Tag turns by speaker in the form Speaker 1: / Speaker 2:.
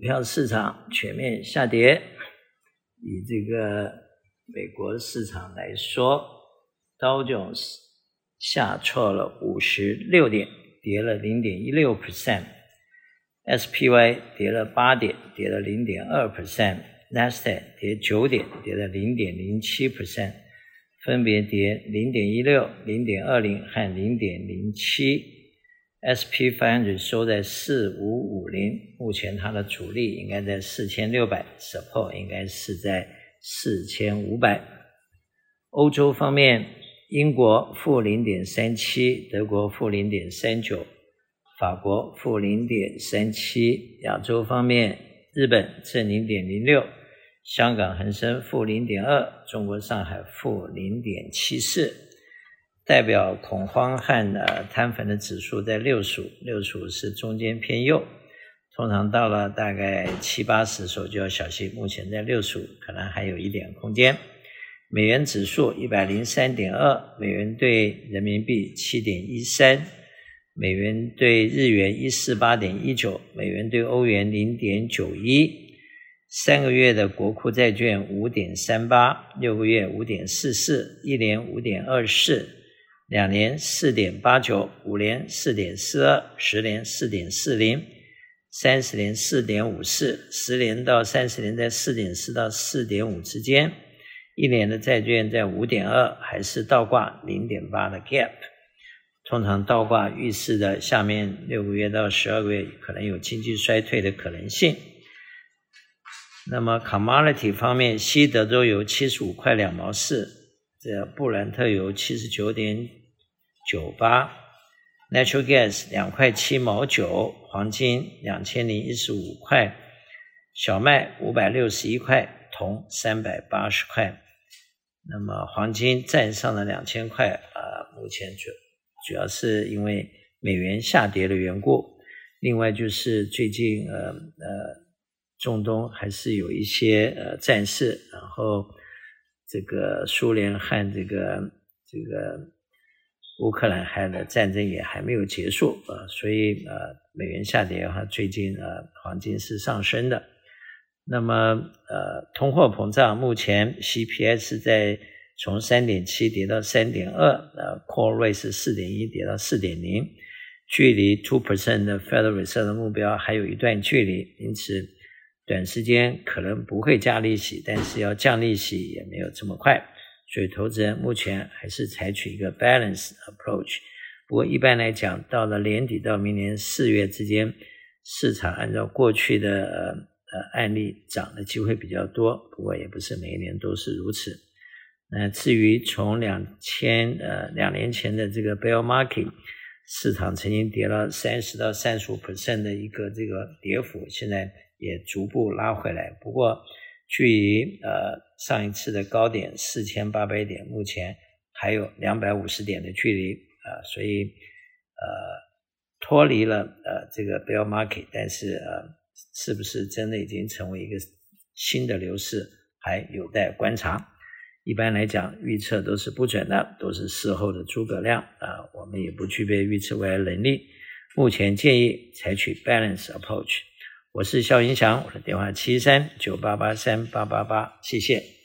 Speaker 1: 票市场全面下跌。以这个美国市场来说，道琼斯下挫了五十六点，跌了零点一六 percent；SPY 跌了八点，跌了零点二 percent；Nasdaq 跌九点，跌了零点零七 percent，分别跌零点一六、零点二零和零点零七。SP500 收在四五五零，目前它的阻力应该在四千六百，support 应该是在四千五百。欧洲方面，英国负零点三七，德国负零点三九，法国负零点三七。亚洲方面，日本正零点零六，香港恒生负零点二，中国上海负零点七四。代表恐慌和呃摊粉的指数在六十五，六十五是中间偏右，通常到了大概七八十的时候就要小心。目前在六十五，可能还有一点空间。美元指数一百零三点二，美元兑人民币七点一三，美元兑日元一四八点一九，美元兑欧元零点九一，三个月的国库债券五点三八，六个月五点四四，一年五点二四。两年四点八九，五年四点四二，十年四点四零，三十年四点五四，十年到三十年在四点四到四点五之间，一年的债券在五点二，还是倒挂零点八的 gap。通常倒挂预示的下面六个月到十二个月可能有经济衰退的可能性。那么 commodity 方面，西德州油七十五块两毛四，这布兰特油七十九点。九八，Natural Gas 两块七毛九，黄金两千零一十五块，小麦五百六十一块，铜三百八十块。那么黄金站上了两千块啊，目前主主要是因为美元下跌的缘故，另外就是最近呃呃中东还是有一些呃战事，然后这个苏联和这个这个。乌克兰还的战争也还没有结束啊，所以呃美元下跌的话，最近呃黄金是上升的。那么呃通货膨胀目前 CPI 是在从三点七跌到三点二，呃 core rate 是四点一跌到四点零，距离 two percent 的 Federal Reserve 的目标还有一段距离，因此短时间可能不会加利息，但是要降利息也没有这么快。所以，投资人目前还是采取一个 balance approach。不过，一般来讲，到了年底到明年四月之间，市场按照过去的呃案例涨的机会比较多。不过，也不是每一年都是如此。那至于从两千呃两年前的这个 bear market，市场曾经跌了三十到三十五 percent 的一个这个跌幅，现在也逐步拉回来。不过，距离呃上一次的高点四千八百点，目前还有两百五十点的距离啊、所以呃脱离了呃这个 bear market，但是呃是不是真的已经成为一个新的牛市，还有待观察。一般来讲，预测都是不准的，都是事后的诸葛亮啊、我们也不具备预测未来能力。目前建议采取 balance approach。我是萧云祥，我的电话七三九八八三八八八，谢谢。